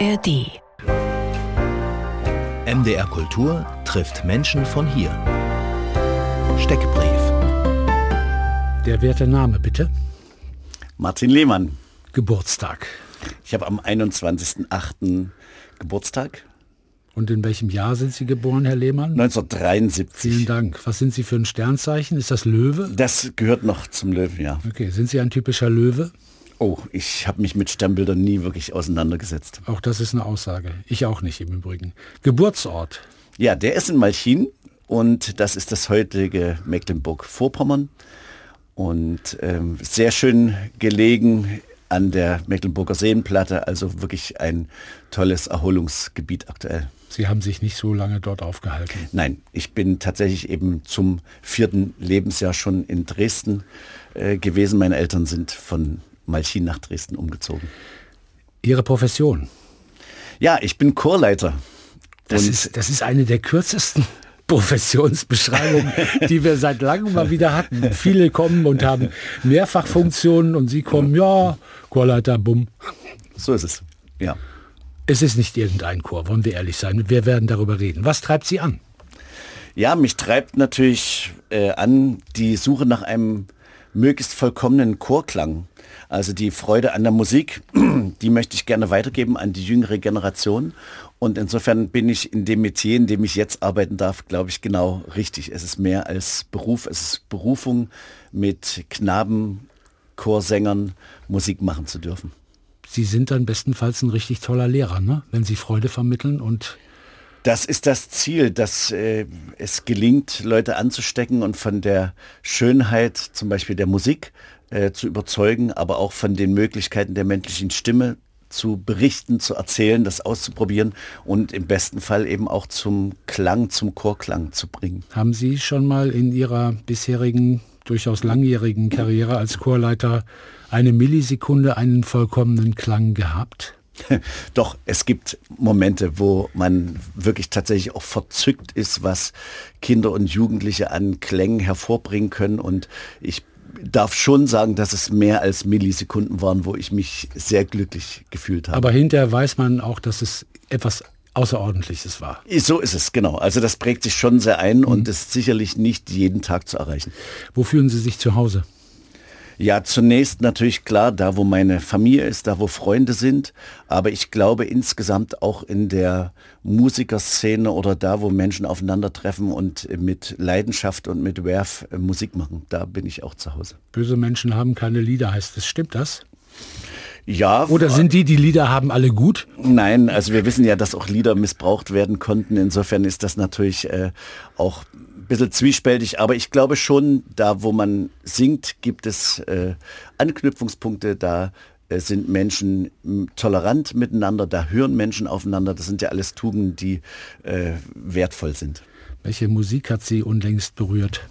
ARD. MDR Kultur trifft Menschen von hier. Steckbrief. Der werte Name bitte. Martin Lehmann. Geburtstag. Ich habe am 21.08. Geburtstag. Und in welchem Jahr sind Sie geboren, Herr Lehmann? 1973. Vielen Dank. Was sind Sie für ein Sternzeichen? Ist das Löwe? Das gehört noch zum Löwen, ja. Okay, sind Sie ein typischer Löwe? Oh, ich habe mich mit Sternbildern nie wirklich auseinandergesetzt. Auch das ist eine Aussage. Ich auch nicht im Übrigen. Geburtsort. Ja, der ist in Malchin und das ist das heutige Mecklenburg-Vorpommern und ähm, sehr schön gelegen an der Mecklenburger Seenplatte, also wirklich ein tolles Erholungsgebiet aktuell. Sie haben sich nicht so lange dort aufgehalten. Nein, ich bin tatsächlich eben zum vierten Lebensjahr schon in Dresden äh, gewesen. Meine Eltern sind von Malchin nach Dresden umgezogen. Ihre Profession? Ja, ich bin Chorleiter. Das, ist, das ist eine der kürzesten Professionsbeschreibungen, die wir seit langem mal wieder hatten. Viele kommen und haben Mehrfachfunktionen und Sie kommen, ja, Chorleiter, bumm. So ist es, ja. Es ist nicht irgendein Chor, wollen wir ehrlich sein. Wir werden darüber reden. Was treibt Sie an? Ja, mich treibt natürlich äh, an die Suche nach einem möglichst vollkommenen Chorklang. Also die Freude an der Musik, die möchte ich gerne weitergeben an die jüngere Generation. Und insofern bin ich in dem Metier, in dem ich jetzt arbeiten darf, glaube ich, genau richtig. Es ist mehr als Beruf, es ist Berufung, mit Knaben, Chorsängern Musik machen zu dürfen. Sie sind dann bestenfalls ein richtig toller Lehrer, ne? wenn Sie Freude vermitteln und das ist das Ziel, dass äh, es gelingt, Leute anzustecken und von der Schönheit zum Beispiel der Musik äh, zu überzeugen, aber auch von den Möglichkeiten der menschlichen Stimme zu berichten, zu erzählen, das auszuprobieren und im besten Fall eben auch zum Klang, zum Chorklang zu bringen. Haben Sie schon mal in Ihrer bisherigen, durchaus langjährigen Karriere als Chorleiter eine Millisekunde einen vollkommenen Klang gehabt? Doch, es gibt Momente, wo man wirklich tatsächlich auch verzückt ist, was Kinder und Jugendliche an Klängen hervorbringen können. Und ich darf schon sagen, dass es mehr als Millisekunden waren, wo ich mich sehr glücklich gefühlt habe. Aber hinterher weiß man auch, dass es etwas Außerordentliches war. So ist es, genau. Also das prägt sich schon sehr ein mhm. und ist sicherlich nicht jeden Tag zu erreichen. Wo fühlen Sie sich zu Hause? Ja, zunächst natürlich klar, da wo meine Familie ist, da wo Freunde sind, aber ich glaube insgesamt auch in der Musikerszene oder da, wo Menschen aufeinandertreffen und mit Leidenschaft und mit Werf äh, Musik machen, da bin ich auch zu Hause. Böse Menschen haben keine Lieder, heißt es. Stimmt das? Ja. Oder sind die, die Lieder haben, alle gut? Nein, also wir wissen ja, dass auch Lieder missbraucht werden konnten. Insofern ist das natürlich äh, auch bisschen zwiespältig, aber ich glaube schon, da wo man singt, gibt es äh, Anknüpfungspunkte, da äh, sind Menschen tolerant miteinander, da hören Menschen aufeinander. Das sind ja alles Tugenden, die äh, wertvoll sind. Welche Musik hat Sie unlängst berührt?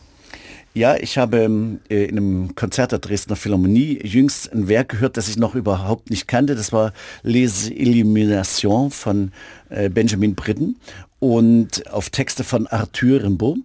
Ja, ich habe ähm, äh, in einem Konzert der Dresdner Philharmonie jüngst ein Werk gehört, das ich noch überhaupt nicht kannte. Das war Les Illuminations von äh, Benjamin Britten und auf Texte von Arthur Rimbaud.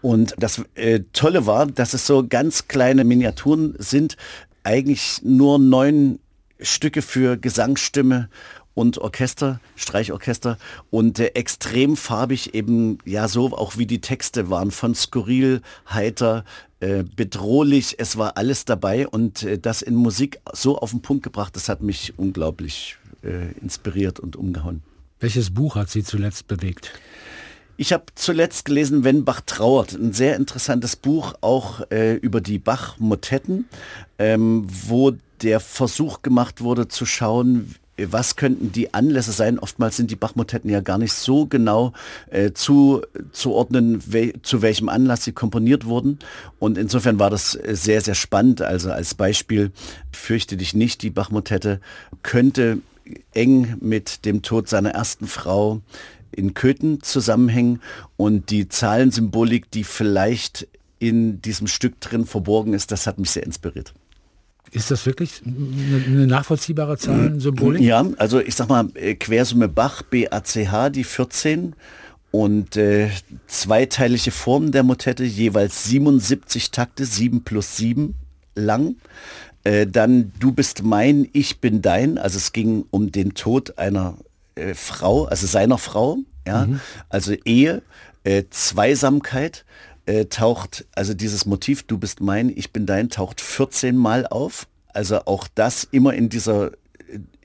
Und das äh, Tolle war, dass es so ganz kleine Miniaturen sind, eigentlich nur neun Stücke für Gesangsstimme und Orchester, Streichorchester und äh, extrem farbig eben, ja so auch wie die Texte waren, von skurril, heiter, äh, bedrohlich, es war alles dabei und äh, das in Musik so auf den Punkt gebracht, das hat mich unglaublich äh, inspiriert und umgehauen. Welches Buch hat Sie zuletzt bewegt? Ich habe zuletzt gelesen, Wenn Bach trauert, ein sehr interessantes Buch, auch äh, über die Bach-Motetten, ähm, wo der Versuch gemacht wurde zu schauen, was könnten die Anlässe sein? Oftmals sind die Bachmotetten ja gar nicht so genau äh, zu, zuordnen, we zu welchem Anlass sie komponiert wurden. Und insofern war das äh, sehr, sehr spannend. Also als Beispiel, fürchte dich nicht, die Bachmotette könnte eng mit dem Tod seiner ersten Frau in Köthen zusammenhängen und die Zahlensymbolik, die vielleicht in diesem Stück drin verborgen ist, das hat mich sehr inspiriert. Ist das wirklich eine nachvollziehbare Zahlensymbolik? Ja, also ich sag mal, äh, Quersumme Bach, BACH, die 14 und äh, zweiteilige Formen der Motette, jeweils 77 Takte, 7 plus 7 lang. Äh, dann Du bist mein, ich bin dein. Also es ging um den Tod einer äh, Frau, also seiner Frau, ja, mhm. also Ehe, äh, Zweisamkeit, äh, taucht, also dieses Motiv, du bist mein, ich bin dein, taucht 14 Mal auf. Also auch das immer in dieser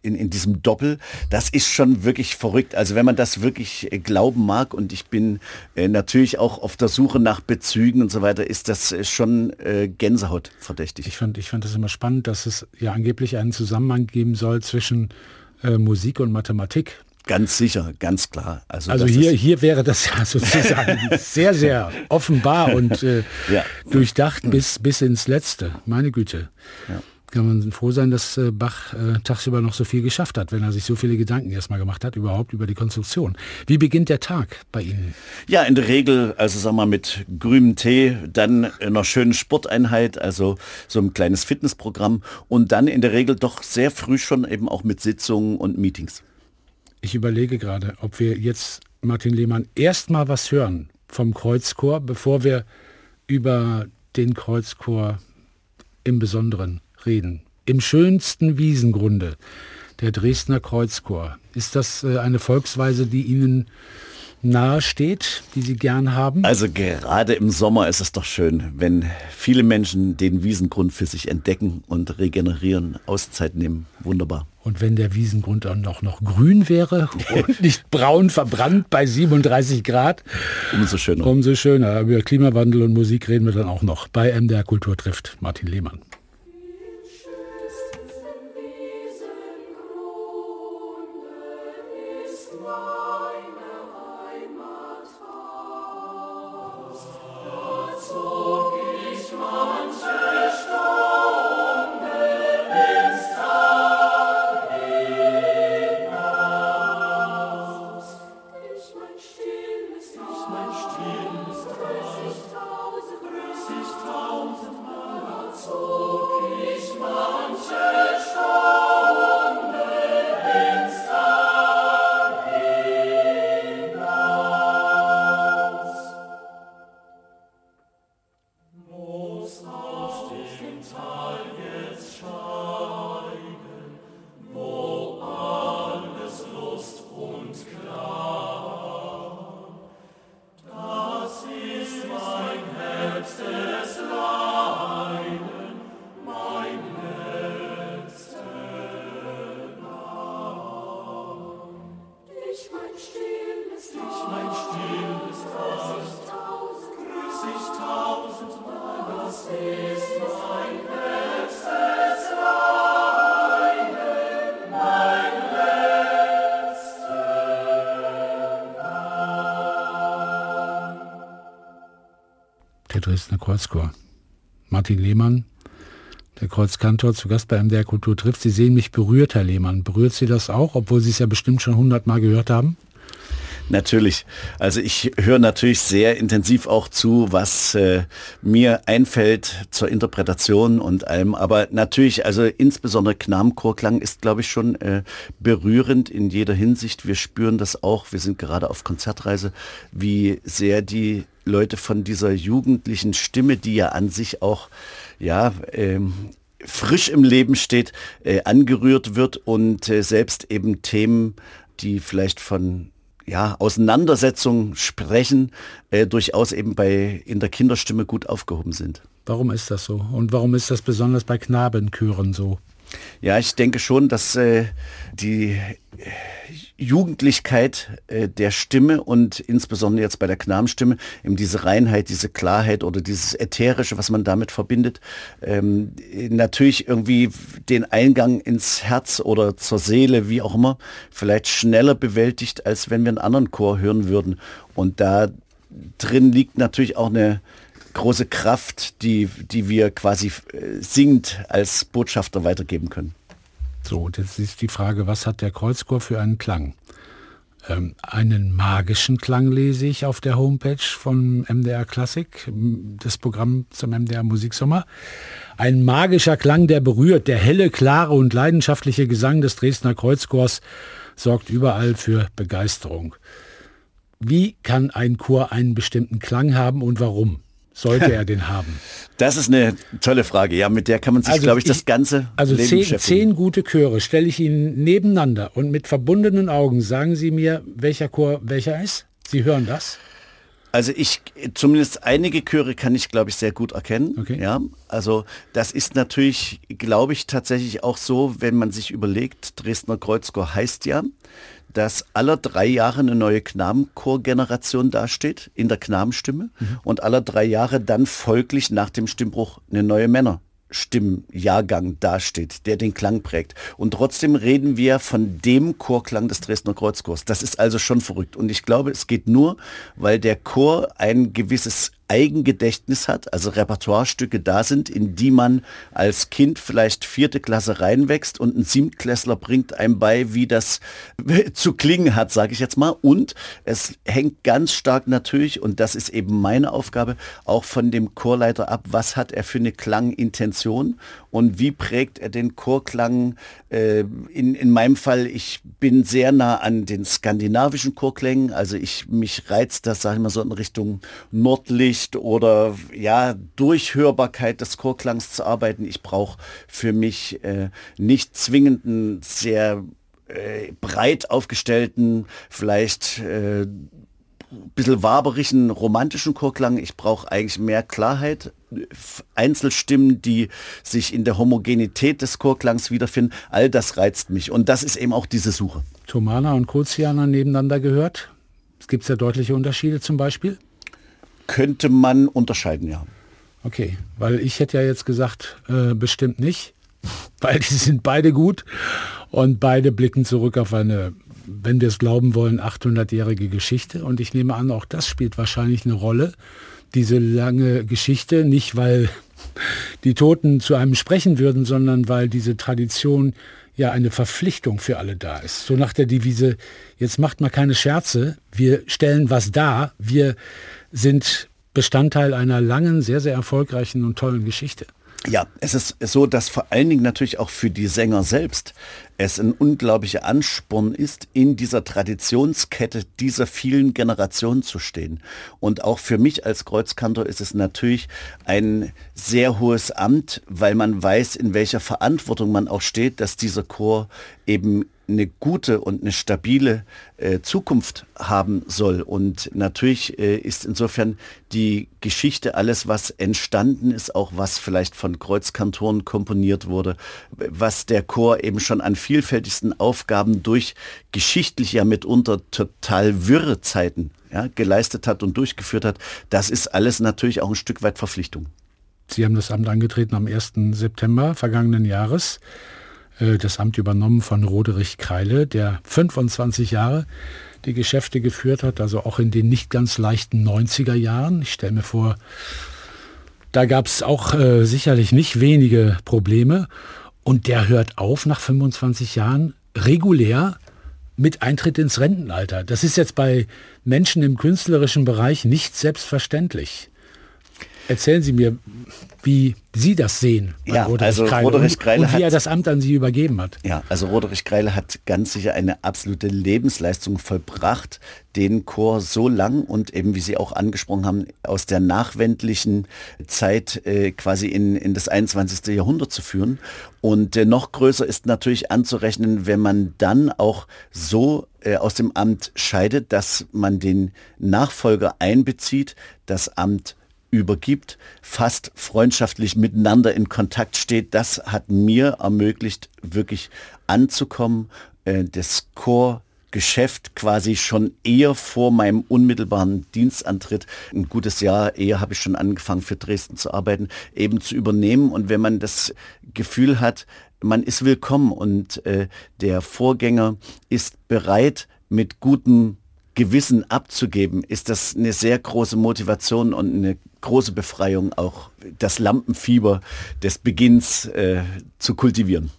in, in diesem Doppel, das ist schon wirklich verrückt. Also wenn man das wirklich äh, glauben mag und ich bin äh, natürlich auch auf der Suche nach Bezügen und so weiter, ist das äh, schon äh, Gänsehaut verdächtig. Ich fand, ich fand das immer spannend, dass es ja angeblich einen Zusammenhang geben soll zwischen äh, Musik und Mathematik. Ganz sicher, ganz klar. Also, also hier, hier wäre das ja sozusagen sehr, sehr offenbar und äh, ja. durchdacht bis, bis ins Letzte. Meine Güte. Ja. Kann man froh sein, dass äh, Bach äh, tagsüber noch so viel geschafft hat, wenn er sich so viele Gedanken erstmal gemacht hat, überhaupt über die Konstruktion. Wie beginnt der Tag bei Ihnen? Ja, in der Regel, also sagen wir mit grünem Tee, dann einer schönen Sporteinheit, also so ein kleines Fitnessprogramm und dann in der Regel doch sehr früh schon eben auch mit Sitzungen und Meetings. Ich überlege gerade, ob wir jetzt, Martin Lehmann, erstmal was hören vom Kreuzchor, bevor wir über den Kreuzchor im Besonderen reden. Im schönsten Wiesengrunde, der Dresdner Kreuzchor. Ist das äh, eine Volksweise, die Ihnen nahe steht, die Sie gern haben? Also gerade im Sommer ist es doch schön, wenn viele Menschen den Wiesengrund für sich entdecken und regenerieren, Auszeit nehmen. Wunderbar. Und wenn der Wiesengrund dann noch, noch grün wäre und nicht braun verbrannt bei 37 Grad, umso schöner. Umso schöner. Über Klimawandel und Musik reden wir dann auch noch bei MDR Kultur trifft Martin Lehmann. Dresdner Kreuzchor. Martin Lehmann, der Kreuzkantor, zu Gast bei MDR Kultur trifft. Sie sehen mich berührt, Herr Lehmann. Berührt Sie das auch, obwohl Sie es ja bestimmt schon hundertmal gehört haben? Natürlich. Also ich höre natürlich sehr intensiv auch zu, was äh, mir einfällt zur Interpretation und allem. Aber natürlich, also insbesondere Knabenchorklang ist, glaube ich, schon äh, berührend in jeder Hinsicht. Wir spüren das auch. Wir sind gerade auf Konzertreise, wie sehr die Leute von dieser jugendlichen Stimme, die ja an sich auch, ja, ähm, frisch im Leben steht, äh, angerührt wird und äh, selbst eben Themen, die vielleicht von ja, Auseinandersetzungen sprechen, äh, durchaus eben bei in der Kinderstimme gut aufgehoben sind. Warum ist das so? Und warum ist das besonders bei Knabenchören so? Ja, ich denke schon, dass äh, die Jugendlichkeit äh, der Stimme und insbesondere jetzt bei der Knabenstimme eben diese Reinheit, diese Klarheit oder dieses Ätherische, was man damit verbindet, ähm, natürlich irgendwie den Eingang ins Herz oder zur Seele, wie auch immer, vielleicht schneller bewältigt, als wenn wir einen anderen Chor hören würden. Und da drin liegt natürlich auch eine große Kraft, die, die wir quasi äh, singend als Botschafter weitergeben können. So, und jetzt ist die Frage, was hat der Kreuzchor für einen Klang? Ähm, einen magischen Klang lese ich auf der Homepage von MDR Klassik, das Programm zum MDR Musiksommer. Ein magischer Klang, der berührt. Der helle, klare und leidenschaftliche Gesang des Dresdner Kreuzchors sorgt überall für Begeisterung. Wie kann ein Chor einen bestimmten Klang haben und warum? Sollte er den haben? Das ist eine tolle Frage. Ja, mit der kann man sich, also glaube ich, das ganze Also Leben zehn, zehn gute Chöre stelle ich Ihnen nebeneinander und mit verbundenen Augen sagen Sie mir, welcher Chor welcher ist? Sie hören das? Also ich, zumindest einige Chöre kann ich, glaube ich, sehr gut erkennen. Okay. Ja, also das ist natürlich, glaube ich, tatsächlich auch so, wenn man sich überlegt, Dresdner Kreuzchor heißt ja, dass alle drei Jahre eine neue Knabenchorgeneration dasteht in der Knabenstimme mhm. und alle drei Jahre dann folglich nach dem Stimmbruch eine neue Männer. Stimmjahrgang dasteht, der den Klang prägt. Und trotzdem reden wir von dem Chorklang des Dresdner Kreuzchors. Das ist also schon verrückt. Und ich glaube, es geht nur, weil der Chor ein gewisses Eigengedächtnis hat, also Repertoirestücke da sind, in die man als Kind vielleicht vierte Klasse reinwächst und ein Siebtklässler bringt einem bei, wie das zu klingen hat, sage ich jetzt mal. Und es hängt ganz stark natürlich, und das ist eben meine Aufgabe, auch von dem Chorleiter ab, was hat er für eine Klangintention und wie prägt er den Chorklang. Äh, in, in meinem Fall, ich bin sehr nah an den skandinavischen Chorklängen, also ich mich reizt das, sage ich mal so in Richtung Nordlicht, Licht oder ja, Durchhörbarkeit des Chorklangs zu arbeiten. Ich brauche für mich äh, nicht zwingend einen sehr äh, breit aufgestellten, vielleicht äh, bisschen waberischen, romantischen Chorklang. Ich brauche eigentlich mehr Klarheit, Einzelstimmen, die sich in der Homogenität des Chorklangs wiederfinden. All das reizt mich und das ist eben auch diese Suche. Tomana und Koziana nebeneinander gehört. Es gibt ja deutliche Unterschiede zum Beispiel könnte man unterscheiden, ja. Okay, weil ich hätte ja jetzt gesagt, äh, bestimmt nicht, weil die sind beide gut und beide blicken zurück auf eine, wenn wir es glauben wollen, 800-jährige Geschichte. Und ich nehme an, auch das spielt wahrscheinlich eine Rolle, diese lange Geschichte, nicht weil die Toten zu einem sprechen würden, sondern weil diese Tradition ja eine Verpflichtung für alle da ist. So nach der Devise, jetzt macht mal keine Scherze, wir stellen was dar, wir sind Bestandteil einer langen, sehr, sehr erfolgreichen und tollen Geschichte. Ja, es ist so, dass vor allen Dingen natürlich auch für die Sänger selbst es ein unglaublicher Ansporn ist, in dieser Traditionskette dieser vielen Generationen zu stehen. Und auch für mich als Kreuzkantor ist es natürlich ein sehr hohes Amt, weil man weiß, in welcher Verantwortung man auch steht, dass dieser Chor eben eine gute und eine stabile äh, Zukunft haben soll. Und natürlich äh, ist insofern die Geschichte alles, was entstanden ist, auch was vielleicht von Kreuzkantoren komponiert wurde, was der Chor eben schon an vielfältigsten Aufgaben durch geschichtlich ja mitunter total wirre Zeiten ja, geleistet hat und durchgeführt hat, das ist alles natürlich auch ein Stück weit Verpflichtung. Sie haben das Amt angetreten am 1. September vergangenen Jahres. Äh, das Amt übernommen von Roderich Kreile, der 25 Jahre die Geschäfte geführt hat, also auch in den nicht ganz leichten 90er Jahren. Ich stelle mir vor, da gab es auch äh, sicherlich nicht wenige Probleme. Und der hört auf nach 25 Jahren regulär mit Eintritt ins Rentenalter. Das ist jetzt bei Menschen im künstlerischen Bereich nicht selbstverständlich. Erzählen Sie mir, wie Sie das sehen. Ja, Roderich also Kreile Roderich Kreile und, und wie er das Amt an Sie übergeben hat. Ja, also Roderich Kreile hat ganz sicher eine absolute Lebensleistung vollbracht, den Chor so lang und eben, wie Sie auch angesprochen haben, aus der nachwendlichen Zeit äh, quasi in, in das 21. Jahrhundert zu führen. Und äh, noch größer ist natürlich anzurechnen, wenn man dann auch so äh, aus dem Amt scheidet, dass man den Nachfolger einbezieht, das Amt übergibt, fast freundschaftlich miteinander in Kontakt steht, das hat mir ermöglicht, wirklich anzukommen, äh, das Chorgeschäft quasi schon eher vor meinem unmittelbaren Dienstantritt, ein gutes Jahr eher habe ich schon angefangen für Dresden zu arbeiten, eben zu übernehmen. Und wenn man das Gefühl hat, man ist willkommen und äh, der Vorgänger ist bereit, mit gutem Gewissen abzugeben, ist das eine sehr große Motivation und eine große Befreiung, auch das Lampenfieber des Beginns äh, zu kultivieren.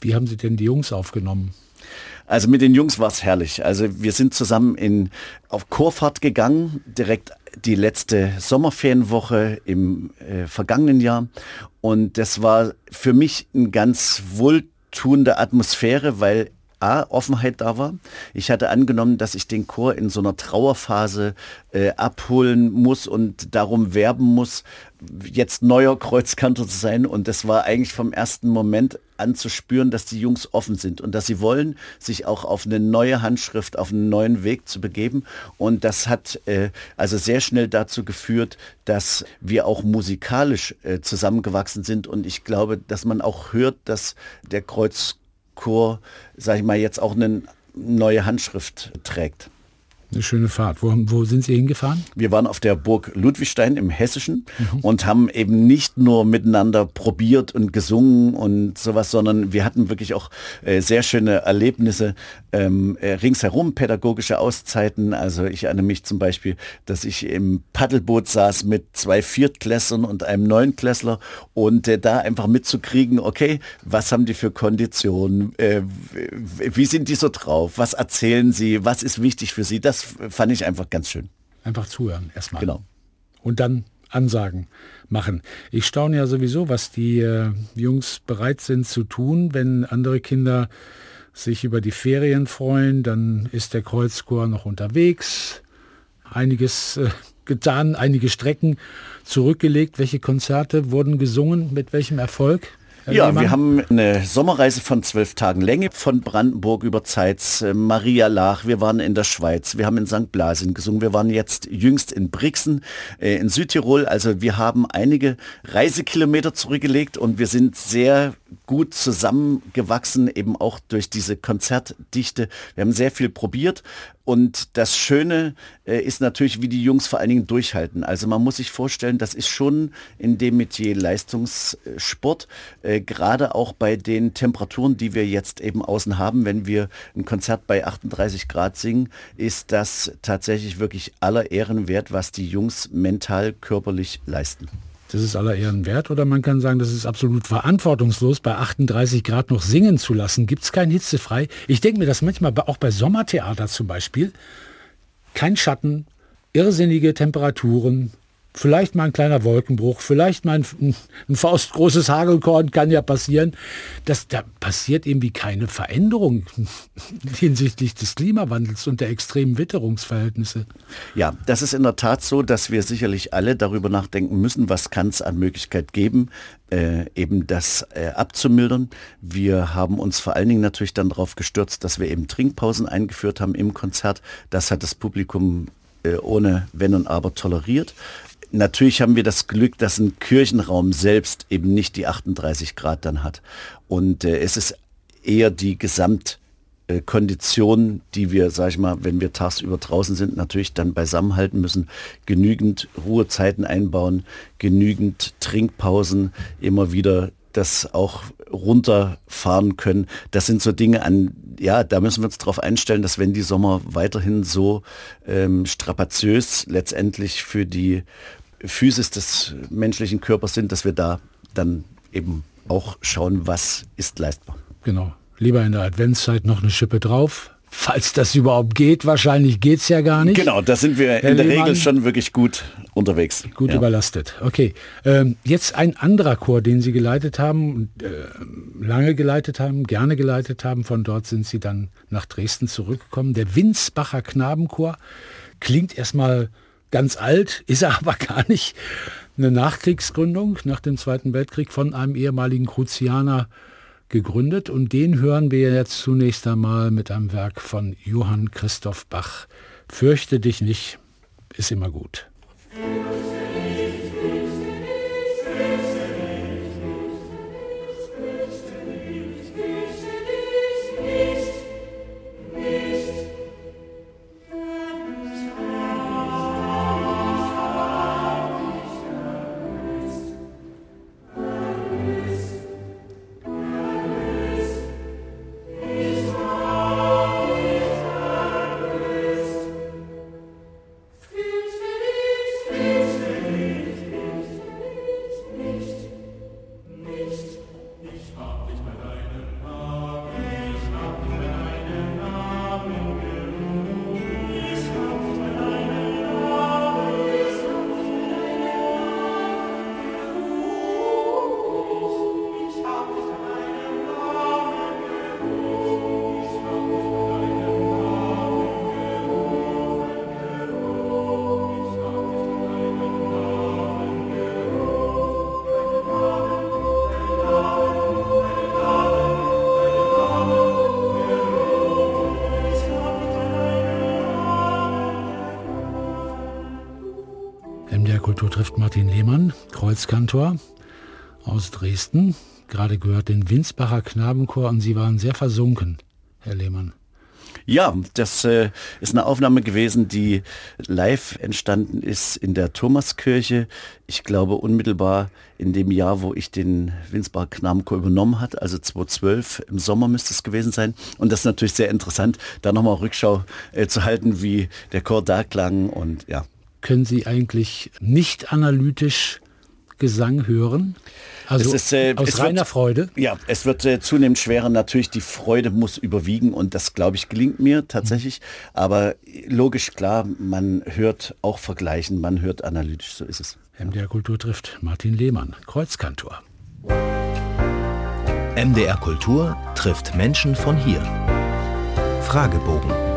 Wie haben Sie denn die Jungs aufgenommen? Also mit den Jungs war es herrlich. Also wir sind zusammen in, auf Chorfahrt gegangen, direkt die letzte Sommerferienwoche im äh, vergangenen Jahr. Und das war für mich eine ganz wohltuende Atmosphäre, weil A, Offenheit da war. Ich hatte angenommen, dass ich den Chor in so einer Trauerphase äh, abholen muss und darum werben muss, jetzt neuer Kreuzkanter zu sein. Und das war eigentlich vom ersten Moment anzuspüren, dass die Jungs offen sind und dass sie wollen, sich auch auf eine neue Handschrift, auf einen neuen Weg zu begeben. Und das hat äh, also sehr schnell dazu geführt, dass wir auch musikalisch äh, zusammengewachsen sind. Und ich glaube, dass man auch hört, dass der Kreuzchor, sage ich mal, jetzt auch eine neue Handschrift trägt. Eine schöne Fahrt. Wo, wo, sind Sie hingefahren? Wir waren auf der Burg Ludwigstein im Hessischen mhm. und haben eben nicht nur miteinander probiert und gesungen und sowas, sondern wir hatten wirklich auch äh, sehr schöne Erlebnisse ähm, äh, ringsherum, pädagogische Auszeiten. Also ich erinnere mich zum Beispiel, dass ich im Paddelboot saß mit zwei Viertklässlern und einem Neunklässler und äh, da einfach mitzukriegen, okay, was haben die für Konditionen, äh, wie sind die so drauf, was erzählen sie, was ist wichtig für sie, das das fand ich einfach ganz schön. Einfach zuhören erstmal. Genau. Und dann Ansagen machen. Ich staune ja sowieso, was die äh, Jungs bereit sind zu tun, wenn andere Kinder sich über die Ferien freuen, dann ist der Kreuzchor noch unterwegs, einiges äh, getan, einige Strecken zurückgelegt. Welche Konzerte wurden gesungen, mit welchem Erfolg? Ja, wir haben eine Sommerreise von zwölf Tagen Länge von Brandenburg über Zeitz, äh, Maria Lach, wir waren in der Schweiz, wir haben in St. Blasien gesungen, wir waren jetzt jüngst in Brixen äh, in Südtirol. Also wir haben einige Reisekilometer zurückgelegt und wir sind sehr gut zusammengewachsen, eben auch durch diese Konzertdichte. Wir haben sehr viel probiert und das Schöne äh, ist natürlich, wie die Jungs vor allen Dingen durchhalten. Also man muss sich vorstellen, das ist schon in dem Metier Leistungssport, äh, gerade auch bei den Temperaturen, die wir jetzt eben außen haben, wenn wir ein Konzert bei 38 Grad singen, ist das tatsächlich wirklich aller Ehren wert, was die Jungs mental, körperlich leisten. Das ist aller Ehren wert. Oder man kann sagen, das ist absolut verantwortungslos, bei 38 Grad noch singen zu lassen. Gibt es kein Hitzefrei? Ich denke mir das manchmal auch bei Sommertheater zum Beispiel. Kein Schatten, irrsinnige Temperaturen, vielleicht mal ein kleiner Wolkenbruch, vielleicht mal ein, ein faustgroßes Hagelkorn kann ja passieren. Das, da passiert irgendwie keine Veränderung hinsichtlich des Klimawandels und der extremen Witterungsverhältnisse. Ja, das ist in der Tat so, dass wir sicherlich alle darüber nachdenken müssen, was kann es an Möglichkeit geben, äh, eben das äh, abzumildern. Wir haben uns vor allen Dingen natürlich dann darauf gestürzt, dass wir eben Trinkpausen eingeführt haben im Konzert. Das hat das Publikum äh, ohne Wenn und Aber toleriert. Natürlich haben wir das Glück, dass ein Kirchenraum selbst eben nicht die 38 Grad dann hat. Und äh, es ist eher die Gesamtkondition, die wir, sag ich mal, wenn wir tagsüber draußen sind, natürlich dann beisammen halten müssen. Genügend Ruhezeiten einbauen, genügend Trinkpausen, immer wieder das auch runterfahren können. Das sind so Dinge an, ja, da müssen wir uns darauf einstellen, dass wenn die Sommer weiterhin so ähm, strapaziös letztendlich für die Physis des menschlichen Körpers sind, dass wir da dann eben auch schauen, was ist leistbar. Genau. Lieber in der Adventszeit noch eine Schippe drauf, falls das überhaupt geht. Wahrscheinlich geht es ja gar nicht. Genau, da sind wir Herr in der Lehmann, Regel schon wirklich gut unterwegs. Gut ja. überlastet. Okay. Ähm, jetzt ein anderer Chor, den Sie geleitet haben, äh, lange geleitet haben, gerne geleitet haben. Von dort sind Sie dann nach Dresden zurückgekommen. Der Winsbacher Knabenchor klingt erstmal ganz alt, ist er aber gar nicht. Eine Nachkriegsgründung nach dem Zweiten Weltkrieg von einem ehemaligen Kruzianer gegründet und den hören wir jetzt zunächst einmal mit einem Werk von Johann Christoph Bach. Fürchte dich nicht, ist immer gut. Kultur trifft Martin Lehmann, Kreuzkantor aus Dresden. Gerade gehört den Winsbacher Knabenchor und Sie waren sehr versunken, Herr Lehmann. Ja, das äh, ist eine Aufnahme gewesen, die live entstanden ist in der Thomaskirche. Ich glaube unmittelbar in dem Jahr, wo ich den Winsbacher Knabenchor übernommen hat, also 2012 im Sommer müsste es gewesen sein. Und das ist natürlich sehr interessant, da nochmal Rückschau äh, zu halten, wie der Chor da klang und ja. Können Sie eigentlich nicht analytisch Gesang hören? Also ist, äh, aus reiner wird, Freude? Ja, es wird äh, zunehmend schwerer. Natürlich, die Freude muss überwiegen und das, glaube ich, gelingt mir tatsächlich. Mhm. Aber logisch, klar, man hört auch vergleichen, man hört analytisch, so ist es. MDR Kultur trifft Martin Lehmann, Kreuzkantor. MDR Kultur trifft Menschen von hier. Fragebogen.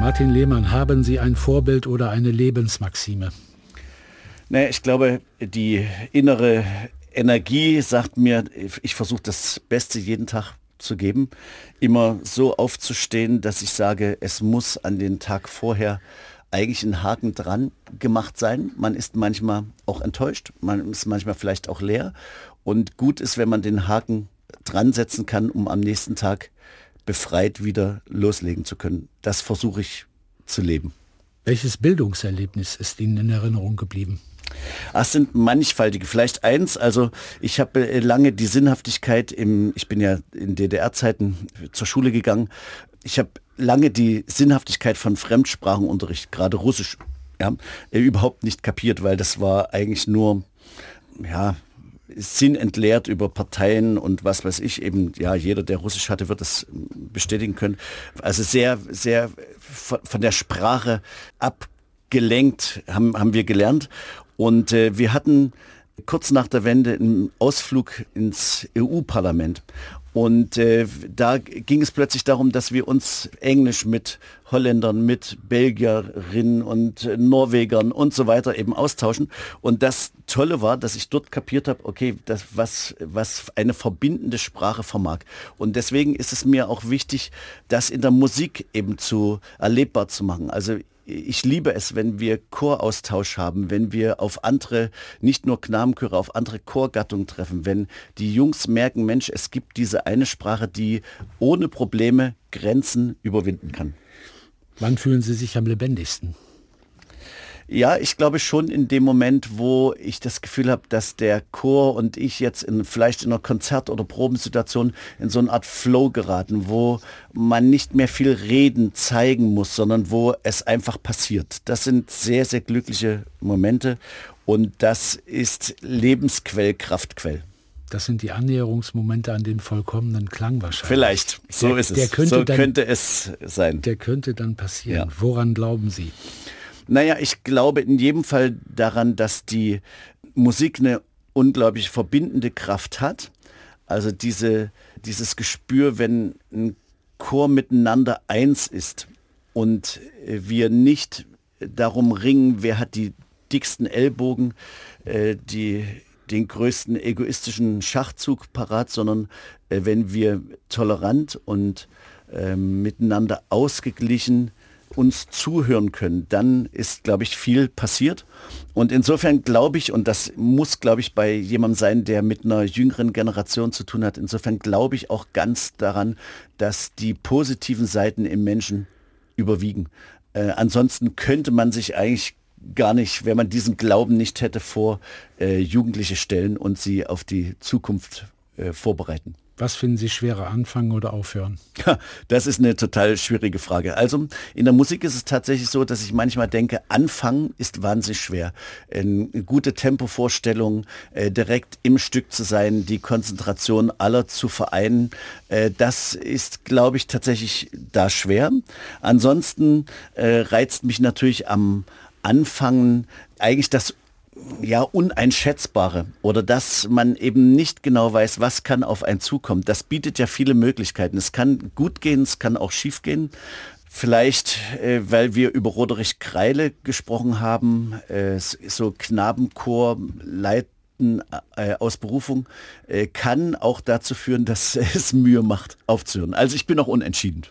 Martin Lehmann, haben Sie ein Vorbild oder eine Lebensmaxime? Naja, ich glaube, die innere Energie sagt mir, ich versuche das Beste jeden Tag zu geben, immer so aufzustehen, dass ich sage, es muss an den Tag vorher eigentlich ein Haken dran gemacht sein. Man ist manchmal auch enttäuscht, man ist manchmal vielleicht auch leer und gut ist, wenn man den Haken dran setzen kann, um am nächsten Tag befreit wieder loslegen zu können. Das versuche ich zu leben. Welches Bildungserlebnis ist Ihnen in Erinnerung geblieben? Es sind mannigfaltige. Vielleicht eins, also ich habe äh, lange die Sinnhaftigkeit im, ich bin ja in DDR-Zeiten zur Schule gegangen, ich habe lange die Sinnhaftigkeit von Fremdsprachenunterricht, gerade Russisch, ja, äh, überhaupt nicht kapiert, weil das war eigentlich nur, ja, Sinn entleert über Parteien und was weiß ich eben, ja, jeder, der Russisch hatte, wird das bestätigen können. Also sehr, sehr von der Sprache abgelenkt haben, haben wir gelernt. Und äh, wir hatten kurz nach der Wende einen Ausflug ins EU-Parlament. Und äh, da ging es plötzlich darum, dass wir uns Englisch mit Holländern, mit Belgierinnen und äh, Norwegern und so weiter eben austauschen. Und das Tolle war, dass ich dort kapiert habe, okay, das, was, was eine verbindende Sprache vermag. Und deswegen ist es mir auch wichtig, das in der Musik eben zu erlebbar zu machen. Also ich liebe es, wenn wir Choraustausch haben, wenn wir auf andere, nicht nur Knabenchöre, auf andere Chorgattungen treffen, wenn die Jungs merken, Mensch, es gibt diese eine Sprache, die ohne Probleme Grenzen überwinden kann. Wann fühlen Sie sich am lebendigsten? Ja, ich glaube schon in dem Moment, wo ich das Gefühl habe, dass der Chor und ich jetzt in, vielleicht in einer Konzert- oder Probensituation in so eine Art Flow geraten, wo man nicht mehr viel reden, zeigen muss, sondern wo es einfach passiert. Das sind sehr, sehr glückliche Momente und das ist Lebensquell, Kraftquell. Das sind die Annäherungsmomente an den vollkommenen Klang wahrscheinlich. Vielleicht, so der, ist es. So dann, könnte es sein. Der könnte dann passieren. Ja. Woran glauben Sie? Naja, ich glaube in jedem Fall daran, dass die Musik eine unglaublich verbindende Kraft hat. Also diese, dieses Gespür, wenn ein Chor miteinander eins ist und wir nicht darum ringen, wer hat die dicksten Ellbogen, äh, die, den größten egoistischen Schachzug parat, sondern äh, wenn wir tolerant und äh, miteinander ausgeglichen uns zuhören können, dann ist, glaube ich, viel passiert. Und insofern glaube ich, und das muss, glaube ich, bei jemandem sein, der mit einer jüngeren Generation zu tun hat, insofern glaube ich auch ganz daran, dass die positiven Seiten im Menschen überwiegen. Äh, ansonsten könnte man sich eigentlich gar nicht, wenn man diesen Glauben nicht hätte, vor äh, Jugendliche stellen und sie auf die Zukunft äh, vorbereiten. Was finden Sie schwerer, anfangen oder aufhören? Das ist eine total schwierige Frage. Also in der Musik ist es tatsächlich so, dass ich manchmal denke, anfangen ist wahnsinnig schwer. Eine gute Tempovorstellung, äh, direkt im Stück zu sein, die Konzentration aller zu vereinen, äh, das ist, glaube ich, tatsächlich da schwer. Ansonsten äh, reizt mich natürlich am Anfangen eigentlich das ja, Uneinschätzbare oder dass man eben nicht genau weiß, was kann auf einen zukommen. Das bietet ja viele Möglichkeiten. Es kann gut gehen, es kann auch schief gehen. Vielleicht, äh, weil wir über Roderich Kreile gesprochen haben, äh, so Knabenchor leiten äh, aus Berufung, äh, kann auch dazu führen, dass es Mühe macht, aufzuhören. Also ich bin auch unentschieden.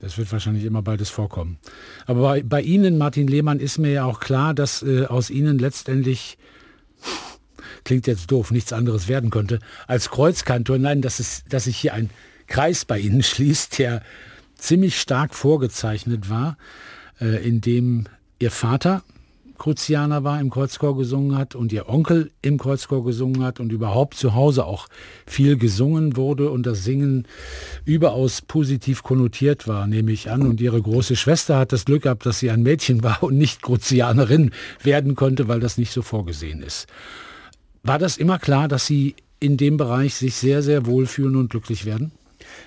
Das wird wahrscheinlich immer beides vorkommen. Aber bei, bei Ihnen, Martin Lehmann, ist mir ja auch klar, dass äh, aus Ihnen letztendlich, klingt jetzt doof, nichts anderes werden könnte, als Kreuzkantor. Nein, dass, es, dass sich hier ein Kreis bei Ihnen schließt, der ziemlich stark vorgezeichnet war, äh, in dem Ihr Vater Kruzianer war, im Kreuzchor gesungen hat und ihr Onkel im Kreuzchor gesungen hat und überhaupt zu Hause auch viel gesungen wurde und das Singen überaus positiv konnotiert war, nehme ich an. Und ihre große Schwester hat das Glück gehabt, dass sie ein Mädchen war und nicht Kruzianerin werden konnte, weil das nicht so vorgesehen ist. War das immer klar, dass Sie in dem Bereich sich sehr, sehr wohlfühlen und glücklich werden?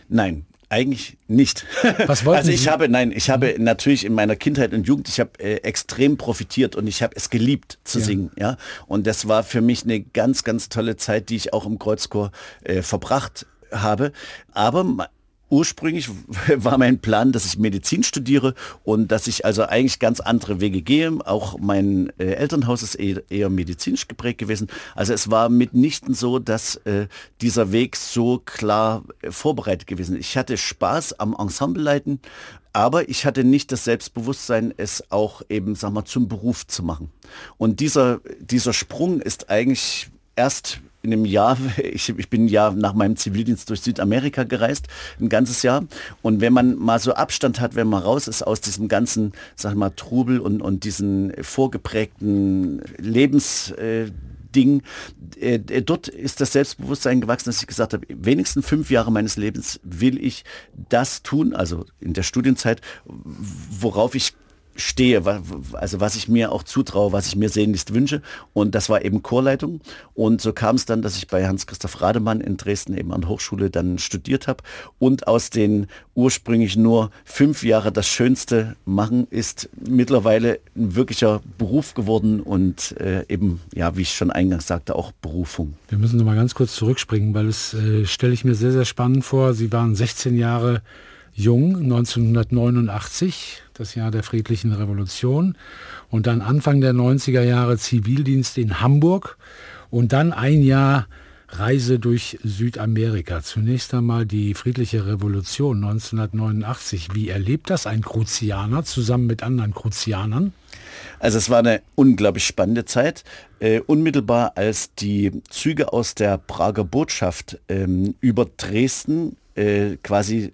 Nein, eigentlich nicht. Was wollten also ich Sie? habe, nein, ich habe natürlich in meiner Kindheit und Jugend, ich habe äh, extrem profitiert und ich habe es geliebt zu Ja. singen, ja. Und das war für mich eine ganz, ganz tolle Zeit, die ich auch im Kreuzchor äh, verbracht habe. Aber ursprünglich war mein Plan, dass ich Medizin studiere und dass ich also eigentlich ganz andere Wege gehe. Auch mein äh, Elternhaus ist eher, eher medizinisch geprägt gewesen. Also es war mitnichten so, dass äh, dieser Weg so klar äh, vorbereitet gewesen. Ich hatte Spaß am Ensembleleiten, aber ich hatte nicht das Selbstbewusstsein, es auch eben, sag mal, zum Beruf zu machen. Und dieser, dieser Sprung ist eigentlich erst in einem Jahr, ich, ich bin Jahr nach meinem Zivildienst durch Südamerika gereist, ein ganzes Jahr. Und wenn man mal so Abstand hat, wenn man raus ist aus diesem ganzen, sag mal, Trubel und, und diesen vorgeprägten Lebens... Äh, Ding. Äh, äh, dort ist das Selbstbewusstsein gewachsen, dass ich gesagt habe, wenigstens fünf Jahre meines Lebens will ich das tun, also in der Studienzeit, worauf ich stehe, also was ich mir auch zutraue, was ich mir sehnlichst wünsche. Und das war eben Chorleitung. Und so kam es dann, dass ich bei Hans-Christoph Rademann in Dresden eben an der Hochschule dann studiert habe. Und aus den ursprünglich nur fünf Jahre das Schönste machen, ist mittlerweile ein wirklicher Beruf geworden und äh, eben, ja, wie ich schon eingangs sagte, auch Berufung. Wir müssen noch mal ganz kurz zurückspringen, weil es äh, stelle ich mir sehr, sehr spannend vor. Sie waren 16 Jahre jung, 1989, das Jahr der friedlichen Revolution. Und dann Anfang der 90er Jahre Zivildienst in Hamburg. Und dann ein Jahr Reise durch Südamerika. Zunächst einmal die friedliche Revolution 1989. Wie erlebt das ein Kruzianer zusammen mit anderen Kruzianern? Also es war eine unglaublich spannende Zeit. Äh, unmittelbar als die Züge aus der Prager Botschaft ähm, über Dresden äh, quasi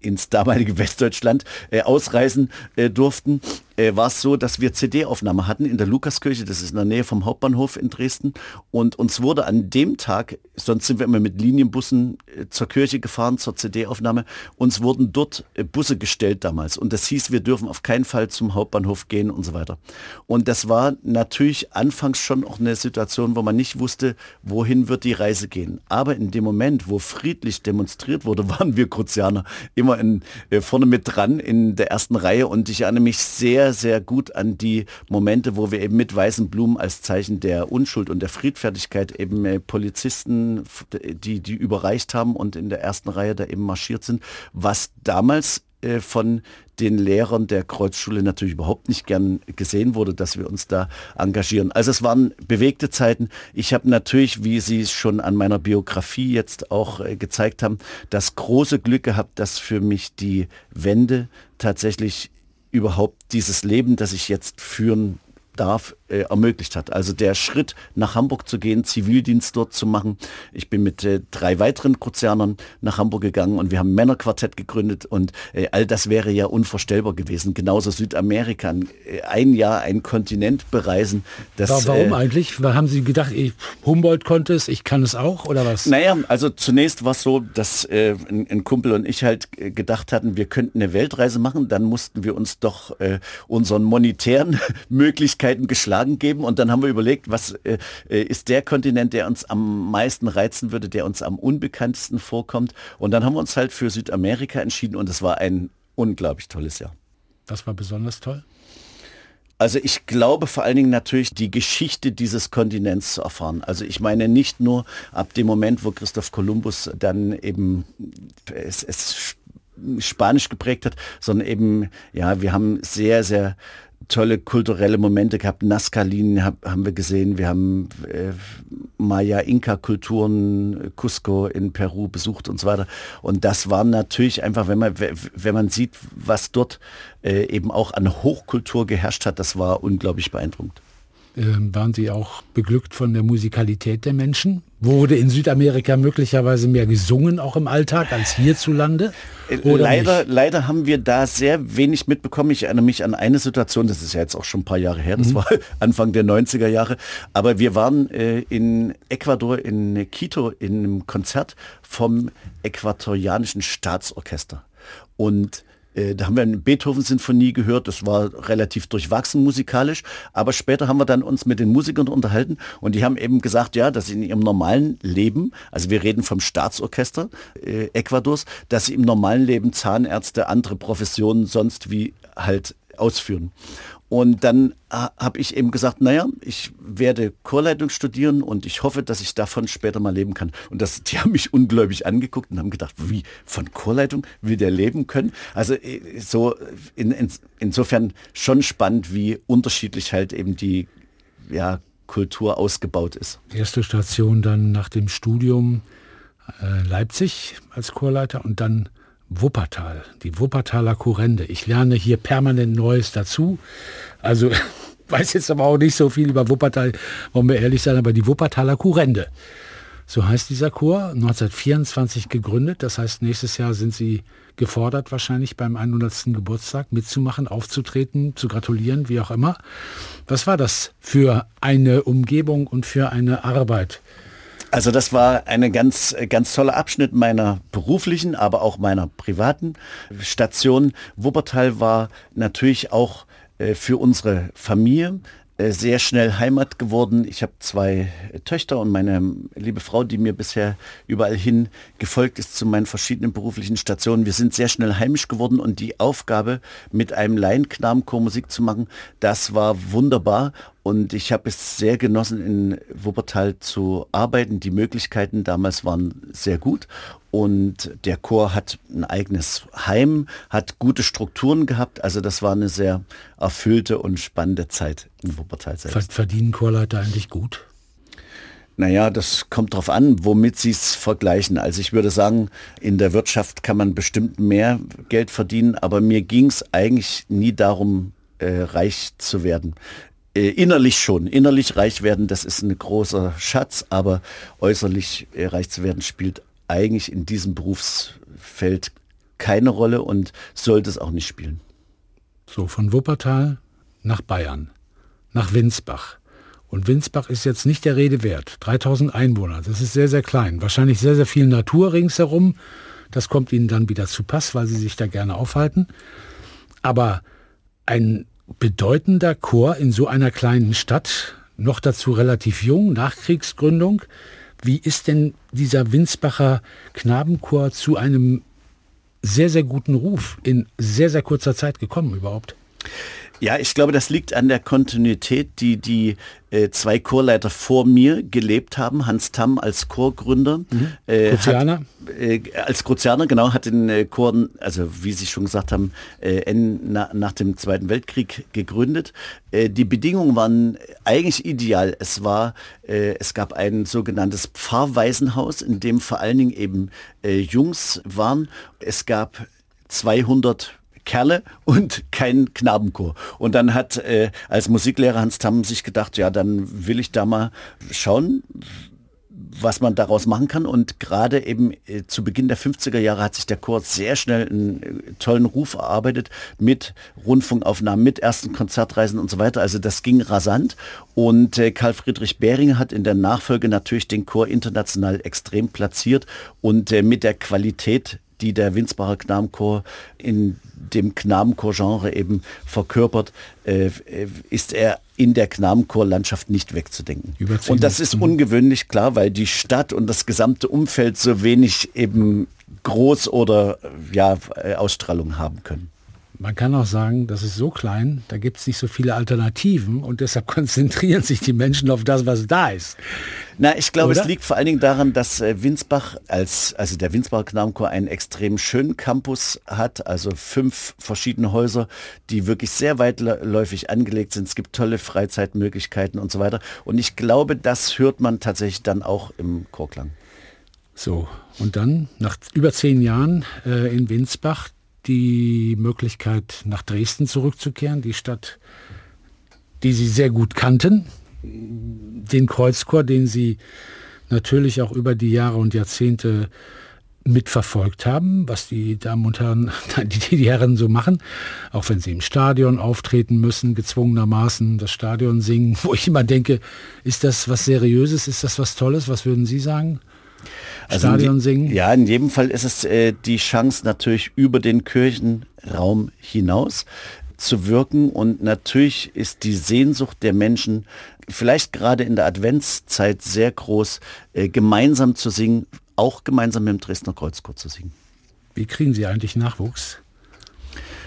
ins damalige Westdeutschland äh, ausreisen äh, durften, äh, war es so, dass wir CD-Aufnahme hatten in der Lukaskirche, das ist in der Nähe vom Hauptbahnhof in Dresden. Und uns wurde an dem Tag, sonst sind wir immer mit Linienbussen äh, zur Kirche gefahren, zur CD-Aufnahme, uns wurden dort äh, Busse gestellt damals. Und das hieß, wir dürfen auf keinen Fall zum Hauptbahnhof gehen und so weiter. Und das war natürlich anfangs schon auch eine Situation, wo man nicht wusste, wohin wird die Reise gehen. Aber in dem Moment, wo friedlich demonstriert wurde, waren wir Kruzianer immer in, äh, vorne mit dran in der ersten Reihe. Und ich erinnere mich sehr, sehr gut an die Momente, wo wir eben mit weißen Blumen als Zeichen der Unschuld und der Friedfertigkeit eben äh, Polizisten, die, die überreicht haben und in der ersten Reihe da eben marschiert sind, was damals äh, von den Lehrern der Kreuzschule natürlich überhaupt nicht gern gesehen wurde, dass wir uns da engagieren. Also es waren bewegte Zeiten. Ich habe natürlich, wie Sie es schon an meiner Biografie jetzt auch äh, gezeigt haben, das große Glück gehabt, dass für mich die Wende tatsächlich überhaupt dieses Leben, das ich jetzt führen darf, äh, ermöglicht hat. Also der Schritt nach Hamburg zu gehen, Zivildienst dort zu machen. Ich bin mit äh, drei weiteren Kruzianern nach Hamburg gegangen und wir haben ein Männerquartett gegründet und äh, all das wäre ja unvorstellbar gewesen. Genauso Südamerika, äh, ein Jahr ein Kontinent bereisen. Das, Wa- Warum äh, eigentlich? Haben Sie gedacht, ich, Humboldt konnte es, ich kann es auch oder was? Naja, also zunächst war es so, dass äh, ein, ein Kumpel und ich halt äh, gedacht hatten, wir könnten eine Weltreise machen. Dann mussten wir uns doch äh, unseren monetären Möglichkeiten geschlagen geben. Und dann haben wir überlegt, was äh, äh, ist der Kontinent, der uns am meisten reizen würde, der uns am unbekanntesten vorkommt. Und dann haben wir uns halt für Südamerika entschieden und es war ein unglaublich tolles Jahr. Das war besonders toll. Also ich glaube vor allen Dingen natürlich die Geschichte dieses Kontinents zu erfahren. Also ich meine nicht nur ab dem Moment, wo Christoph Kolumbus dann eben es, es Spanisch geprägt hat, sondern eben, ja, wir haben sehr, sehr tolle kulturelle Momente gehabt. Nazca-Linien hab, haben wir gesehen. Wir haben äh, Maya-Inka-Kulturen, Cusco in Peru besucht und so weiter. Und das war natürlich einfach, wenn man, wenn man sieht, was dort äh, eben auch an Hochkultur geherrscht hat, das war unglaublich beeindruckend. Ähm, waren Sie auch beglückt von der Musikalität der Menschen? Wurde in Südamerika möglicherweise mehr gesungen, auch im Alltag, als hierzulande? Leider, leider haben wir da sehr wenig mitbekommen. Ich erinnere mich an eine Situation, das ist ja jetzt auch schon ein paar Jahre her, das mhm. war Anfang der 90er Jahre. Aber wir waren äh, in Ecuador, in Quito, in einem Konzert vom äquatorianischen Staatsorchester. Und da haben wir eine Beethoven-Sinfonie gehört, das war relativ durchwachsen musikalisch, aber später haben wir dann uns mit den Musikern unterhalten und die haben eben gesagt, ja, dass sie in ihrem normalen Leben, also wir reden vom Staatsorchester äh, Ecuadors, dass sie im normalen Leben Zahnärzte, andere Professionen sonst wie halt ausführen. Und dann habe ich eben gesagt, naja, ich werde Chorleitung studieren und ich hoffe, dass ich davon später mal leben kann. Und das, die haben mich ungläubig angeguckt und haben gedacht, wie, von Chorleitung will der leben können? Also äh, so in, in, insofern schon spannend, wie unterschiedlich halt eben die ja, Kultur ausgebaut ist. Erste Station dann nach dem Studium äh, Leipzig als Chorleiter und dann Wuppertal, die Wuppertaler Kurrende. Ich lerne hier permanent Neues dazu. Also weiß jetzt aber auch nicht so viel über Wuppertal, wollen wir ehrlich sein, aber die Wuppertaler Kurrende. So heißt dieser Chor, 1924 gegründet. Das heißt, nächstes Jahr sind Sie gefordert, wahrscheinlich beim 100. Geburtstag mitzumachen, aufzutreten, zu gratulieren, wie auch immer. Was war das für eine Umgebung und für eine Arbeit? Also das war eine ganz, ganz toller Abschnitt meiner beruflichen, aber auch meiner privaten Station. Wuppertal war natürlich auch äh, für unsere Familie sehr schnell Heimat geworden. Ich habe zwei Töchter und meine liebe Frau, die mir bisher überall hin gefolgt ist zu meinen verschiedenen beruflichen Stationen. Wir sind sehr schnell heimisch geworden und die Aufgabe, mit einem Laienknabenchor Musik zu machen, das war wunderbar und ich habe es sehr genossen, in Wuppertal zu arbeiten. Die Möglichkeiten damals waren sehr gut. Und der Chor hat ein eigenes Heim, hat gute Strukturen gehabt. Also das war eine sehr erfüllte und spannende Zeit in Wuppertal selbst. Verdienen Chorleiter eigentlich gut? Naja, das kommt darauf an, womit Sie es vergleichen. Also ich würde sagen, in der Wirtschaft kann man bestimmt mehr Geld verdienen, aber mir ging es eigentlich nie darum, äh, reich zu werden. Äh, innerlich schon. Innerlich reich werden, das ist ein großer Schatz, aber äußerlich äh, reich zu werden spielt eigentlich in diesem Berufsfeld keine Rolle und sollte es auch nicht spielen. So, von Wuppertal nach Bayern, nach Winsbach. Und Winsbach ist jetzt nicht der Rede wert. 3000 Einwohner, das ist sehr, sehr klein. Wahrscheinlich sehr, sehr viel Natur ringsherum. Das kommt Ihnen dann wieder zu Pass, weil Sie sich da gerne aufhalten. Aber ein bedeutender Chor in so einer kleinen Stadt, noch dazu relativ jung, Nachkriegsgründung. Wie ist denn dieser Winsbacher Knabenchor zu einem sehr, sehr guten Ruf in sehr, sehr kurzer Zeit gekommen überhaupt? Ja, ich glaube, das liegt an der Kontinuität, die die äh, zwei Chorleiter vor mir gelebt haben. Hans Tamm als Chorgründer. Mhm. Äh, Hat, äh, als Kruzianer, genau, hat den äh, Chor, also wie Sie schon gesagt haben, äh, na, nach dem Zweiten Weltkrieg gegründet. Äh, die Bedingungen waren eigentlich ideal. Es war, es gab ein sogenanntes Pfarrwaisenhaus, in dem vor allen Dingen eben Jungs waren. Es gab 200 Kerle und kein Knabenchor. Und dann hat äh, als Musiklehrer Hans Tamm sich gedacht, ja, dann will ich da mal schauen, was man daraus machen kann. Und gerade eben äh, zu Beginn der 50er Jahre hat sich der Chor sehr schnell einen äh, tollen Ruf erarbeitet mit Rundfunkaufnahmen, mit ersten Konzertreisen und so weiter. Also das ging rasant. Und äh, Karl Friedrich Behring hat in der Nachfolge natürlich den Chor international extrem platziert und äh, mit der Qualität die der Winsbacher Knabenchor in dem Knabenchor-Genre eben verkörpert, äh, ist er in der Knabenchor-Landschaft nicht wegzudenken. Und das ist ungewöhnlich klar, weil die Stadt und das gesamte Umfeld so wenig eben groß oder ja, Ausstrahlung haben können. Man kann auch sagen, das ist so klein, da gibt es nicht so viele Alternativen und deshalb konzentrieren sich die Menschen auf das, was da ist. Na, ich glaube, Oder? es liegt vor allen Dingen daran, dass äh, Winsbach als, also der Winsbacher Knabenchor einen extrem schönen Campus hat, also fünf verschiedene Häuser, die wirklich sehr weitläufig angelegt sind. Es gibt tolle Freizeitmöglichkeiten und so weiter. Und ich glaube, das hört man tatsächlich dann auch im Chorklang. So, und dann nach über zehn Jahren äh, in Winsbach die Möglichkeit, nach Dresden zurückzukehren, die Stadt, die Sie sehr gut kannten, den Kreuzchor, den Sie natürlich auch über die Jahre und Jahrzehnte mitverfolgt haben, was die Damen und Herren, die, die Herren so machen, auch wenn sie im Stadion auftreten müssen, gezwungenermaßen das Stadion singen, wo ich immer denke, ist das was Seriöses, ist das was Tolles, was würden Sie sagen? Also Stadion singen? Ja, in jedem Fall ist es äh, die Chance natürlich über den Kirchenraum hinaus zu wirken und natürlich ist die Sehnsucht der Menschen vielleicht gerade in der Adventszeit sehr groß, äh, gemeinsam zu singen, auch gemeinsam mit dem Dresdner Kreuzchor zu singen. Wie kriegen Sie eigentlich Nachwuchs?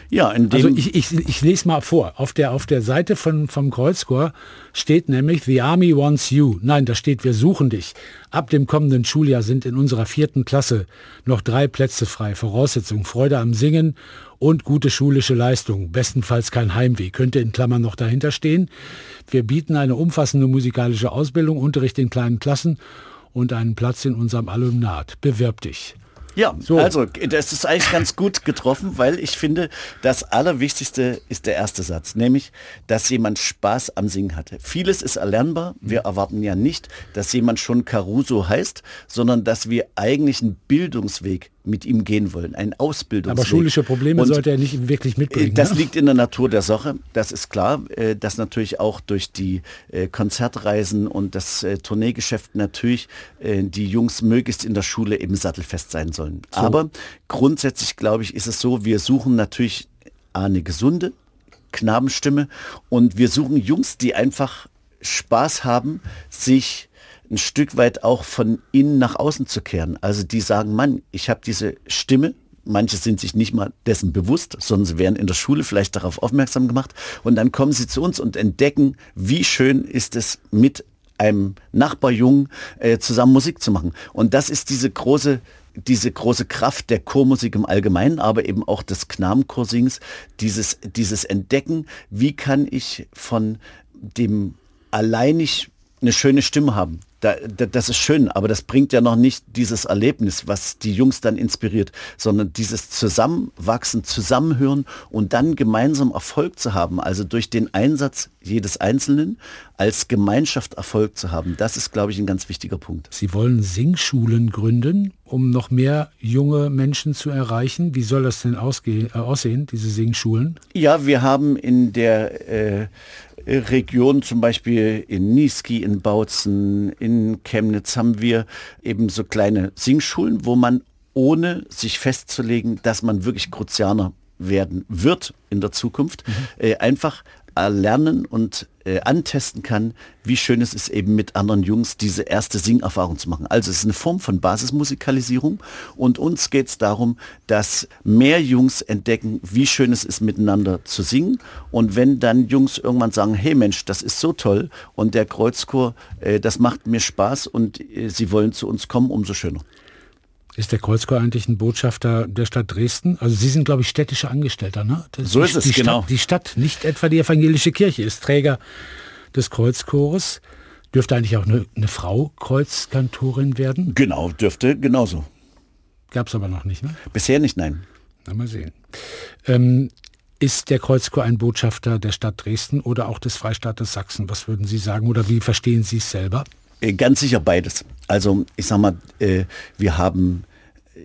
Ja, in dem also ich, ich, ich lese mal vor. Auf der, auf der Seite von, vom Kreuzchor steht nämlich The Army wants you. Nein, da steht, wir suchen dich. Ab dem kommenden Schuljahr sind in unserer vierten Klasse noch drei Plätze frei. Voraussetzung, Freude am Singen und gute schulische Leistung. Bestenfalls kein Heimweh. Könnte in Klammern noch dahinter stehen. Wir bieten eine umfassende musikalische Ausbildung, Unterricht in kleinen Klassen und einen Platz in unserem Alumnat. Bewirb dich. Ja, so. also das ist eigentlich ganz gut getroffen, weil ich finde, das Allerwichtigste ist der erste Satz, nämlich, dass jemand Spaß am Singen hatte. Vieles ist erlernbar. Wir erwarten ja nicht, dass jemand schon Caruso heißt, sondern dass wir eigentlich einen Bildungsweg mit ihm gehen wollen, ein Ausbildungsweg. Aber schulische Probleme und sollte er nicht wirklich mitbringen. Das ne? liegt in der Natur der Sache, das ist klar, äh, dass natürlich auch durch die äh, Konzertreisen und das äh, Tourneegeschäft natürlich die Jungs möglichst in der Schule eben sattelfest sein sollen. So. Aber grundsätzlich glaube ich, ist es so, wir suchen natürlich eine gesunde Knabenstimme und wir suchen Jungs, die einfach Spaß haben, sich ein Stück weit auch von innen nach außen zu kehren. Also die sagen, Mann, ich habe diese Stimme, manche sind sich nicht mal dessen bewusst, sondern sie werden in der Schule vielleicht darauf aufmerksam gemacht und dann kommen sie zu uns und entdecken, wie schön ist es mit einem Nachbarjungen äh, zusammen Musik zu machen. Und das ist diese große diese große Kraft der Chormusik im Allgemeinen, aber eben auch des Knabenchorsings, dieses, dieses Entdecken, wie kann ich von dem alleinig eine schöne Stimme haben, da, da, das ist schön, aber das bringt ja noch nicht dieses Erlebnis, was die Jungs dann inspiriert, sondern dieses Zusammenwachsen, Zusammenhören und dann gemeinsam Erfolg zu haben, also durch den Einsatz jedes Einzelnen als Gemeinschaft Erfolg zu haben. Das ist, glaube ich, ein ganz wichtiger Punkt. Sie wollen Singschulen gründen, um noch mehr junge Menschen zu erreichen. Wie soll das denn ausgehen, äh, aussehen, diese Singschulen? Ja, wir haben in der äh, Region, zum Beispiel in Niesky, in Bautzen, in Chemnitz, haben wir eben so kleine Singschulen, wo man ohne sich festzulegen, dass man wirklich Kruzianer werden wird in der Zukunft, mhm. äh, einfach erlernen und äh, antesten kann, wie schön es ist, eben mit anderen Jungs diese erste Singerfahrung zu machen. Also es ist eine Form von Basismusikalisierung und uns geht es darum, dass mehr Jungs entdecken, wie schön es ist, miteinander zu singen. Und wenn dann Jungs irgendwann sagen, hey Mensch, das ist so toll und der Kreuzchor, äh, das macht mir Spaß und äh, sie wollen zu uns kommen, umso schöner. Ist der Kreuzchor eigentlich ein Botschafter der Stadt Dresden? Also Sie sind, glaube ich, städtische Angestellter, ne? Das so ist es, die genau. Stadt, die Stadt, nicht etwa die evangelische Kirche, ist Träger des Kreuzchores. Dürfte eigentlich auch eine, eine Frau Kreuzkantorin werden? Genau, dürfte genauso. Gab es aber noch nicht, ne? Bisher nicht, nein. Na, mal sehen. Ähm, ist der Kreuzchor ein Botschafter der Stadt Dresden oder auch des Freistaates Sachsen? Was würden Sie sagen oder wie verstehen Sie es selber? Äh, ganz sicher beides. Also ich sag mal, äh, wir haben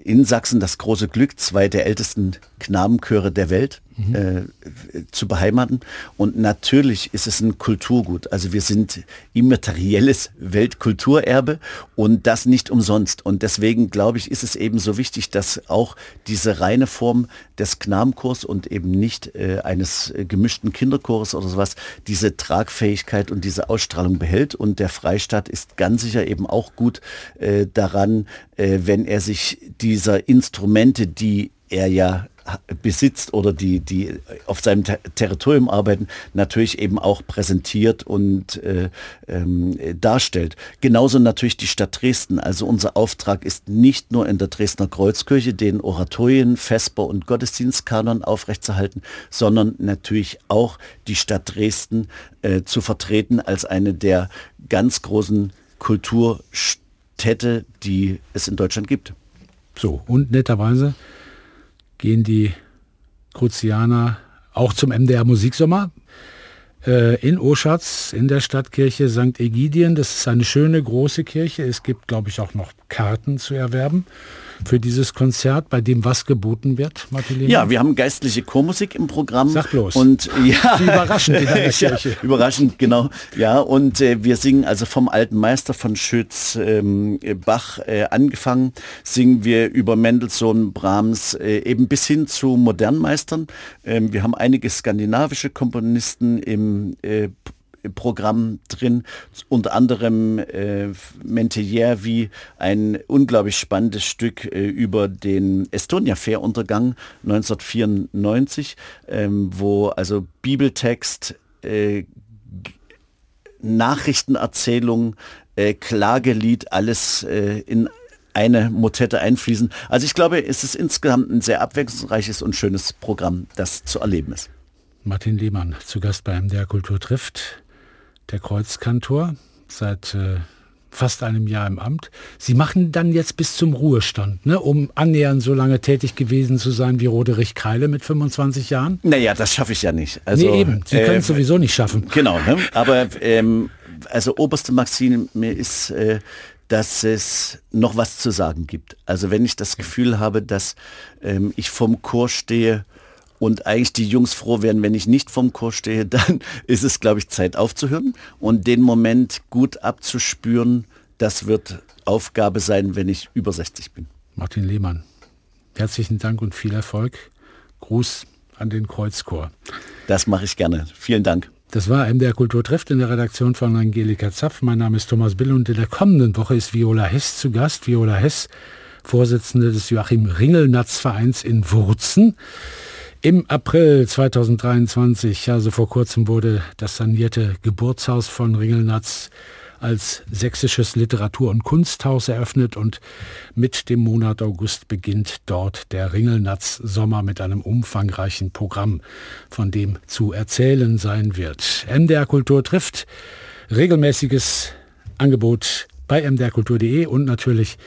in Sachsen das große Glück, zwei der ältesten Knabenchöre der Welt mhm. äh, zu beheimaten. Und natürlich ist es ein Kulturgut. Also wir sind immaterielles Weltkulturerbe und das nicht umsonst. Und deswegen glaube ich, ist es eben so wichtig, dass auch diese reine Form des Knabenchors und eben nicht äh, eines gemischten Kinderchores oder sowas diese Tragfähigkeit und diese Ausstrahlung behält. Und der Freistaat ist ganz sicher eben auch gut äh, daran, äh, wenn er sich dieser Instrumente, die er ja besitzt oder die, die auf seinem Ter Territorium arbeiten, natürlich eben auch präsentiert und äh, ähm, darstellt. Genauso natürlich die Stadt Dresden. Also unser Auftrag ist nicht nur in der Dresdner Kreuzkirche den Oratorien, Vesper und Gottesdienstkanon aufrechtzuerhalten, sondern natürlich auch die Stadt Dresden äh, zu vertreten als eine der ganz großen Kulturstädte, die es in Deutschland gibt. So, und netterweise gehen die Kruzianer auch zum MDR Musiksommer äh, in Oschatz in der Stadtkirche St. Egidien. Das ist eine schöne große Kirche. Es gibt, glaube ich, auch noch Karten zu erwerben für dieses Konzert, bei dem was geboten wird, Martin Ja, wir haben geistliche Chormusik im Programm. Sag bloß. Und ja, Wie überraschend in der Kirche. Ja, überraschend, genau. Ja, und äh, wir singen also vom alten Meister von Schütz ähm, Bach äh, angefangen, singen wir über Mendelssohn, Brahms, äh, eben bis hin zu modernen Meistern. Ähm, wir haben einige skandinavische Komponisten im äh, Programm drin, unter anderem äh, Mentellier wie ein unglaublich spannendes Stück äh, über den Estonia-Fähruntergang 1994, ähm, wo also Bibeltext, äh, Nachrichtenerzählung, äh, Klagelied, alles äh, in eine Motette einfließen. Also ich glaube, es ist insgesamt ein sehr abwechslungsreiches und schönes Programm, das zu erleben ist. Martin Lehmann zu Gast beim Der Kultur trifft der Kreuzkantor, seit äh, fast einem Jahr im Amt. Sie machen dann jetzt bis zum Ruhestand, ne, um annähernd so lange tätig gewesen zu sein wie Roderich Kreile mit 25 Jahren? Naja, das schaffe ich ja nicht. Also, nee, eben, Sie äh, können es sowieso nicht schaffen. Genau, ne? aber ähm, also oberste Maxime ist, äh, dass es noch was zu sagen gibt. Also wenn ich das Gefühl habe, dass ähm, ich vom Chor stehe und eigentlich die Jungs froh werden, wenn ich nicht vom Chor stehe, dann ist es, glaube ich, Zeit aufzuhören und den Moment gut abzuspüren. Das wird Aufgabe sein, wenn ich über 60 bin. Martin Lehmann, herzlichen Dank und viel Erfolg. Gruß an den Kreuzchor. Das mache ich gerne. Vielen Dank. Das war MDR Kultur trifft in der Redaktion von Angelika Zapf. Mein Name ist Thomas Bill und in der kommenden Woche ist Viola Hess zu Gast. Viola Hess, Vorsitzende des Joachim Ringelnatz Vereins in Wurzen. Im April 2023, also vor kurzem, wurde das sanierte Geburtshaus von Ringelnatz als sächsisches Literatur- und Kunsthaus eröffnet und mit dem Monat August beginnt dort der Ringelnatz-Sommer mit einem umfangreichen Programm, von dem zu erzählen sein wird. MDR Kultur trifft regelmäßiges Angebot bei mdrkultur.de und natürlich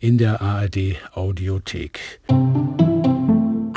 in der ARD Audiothek.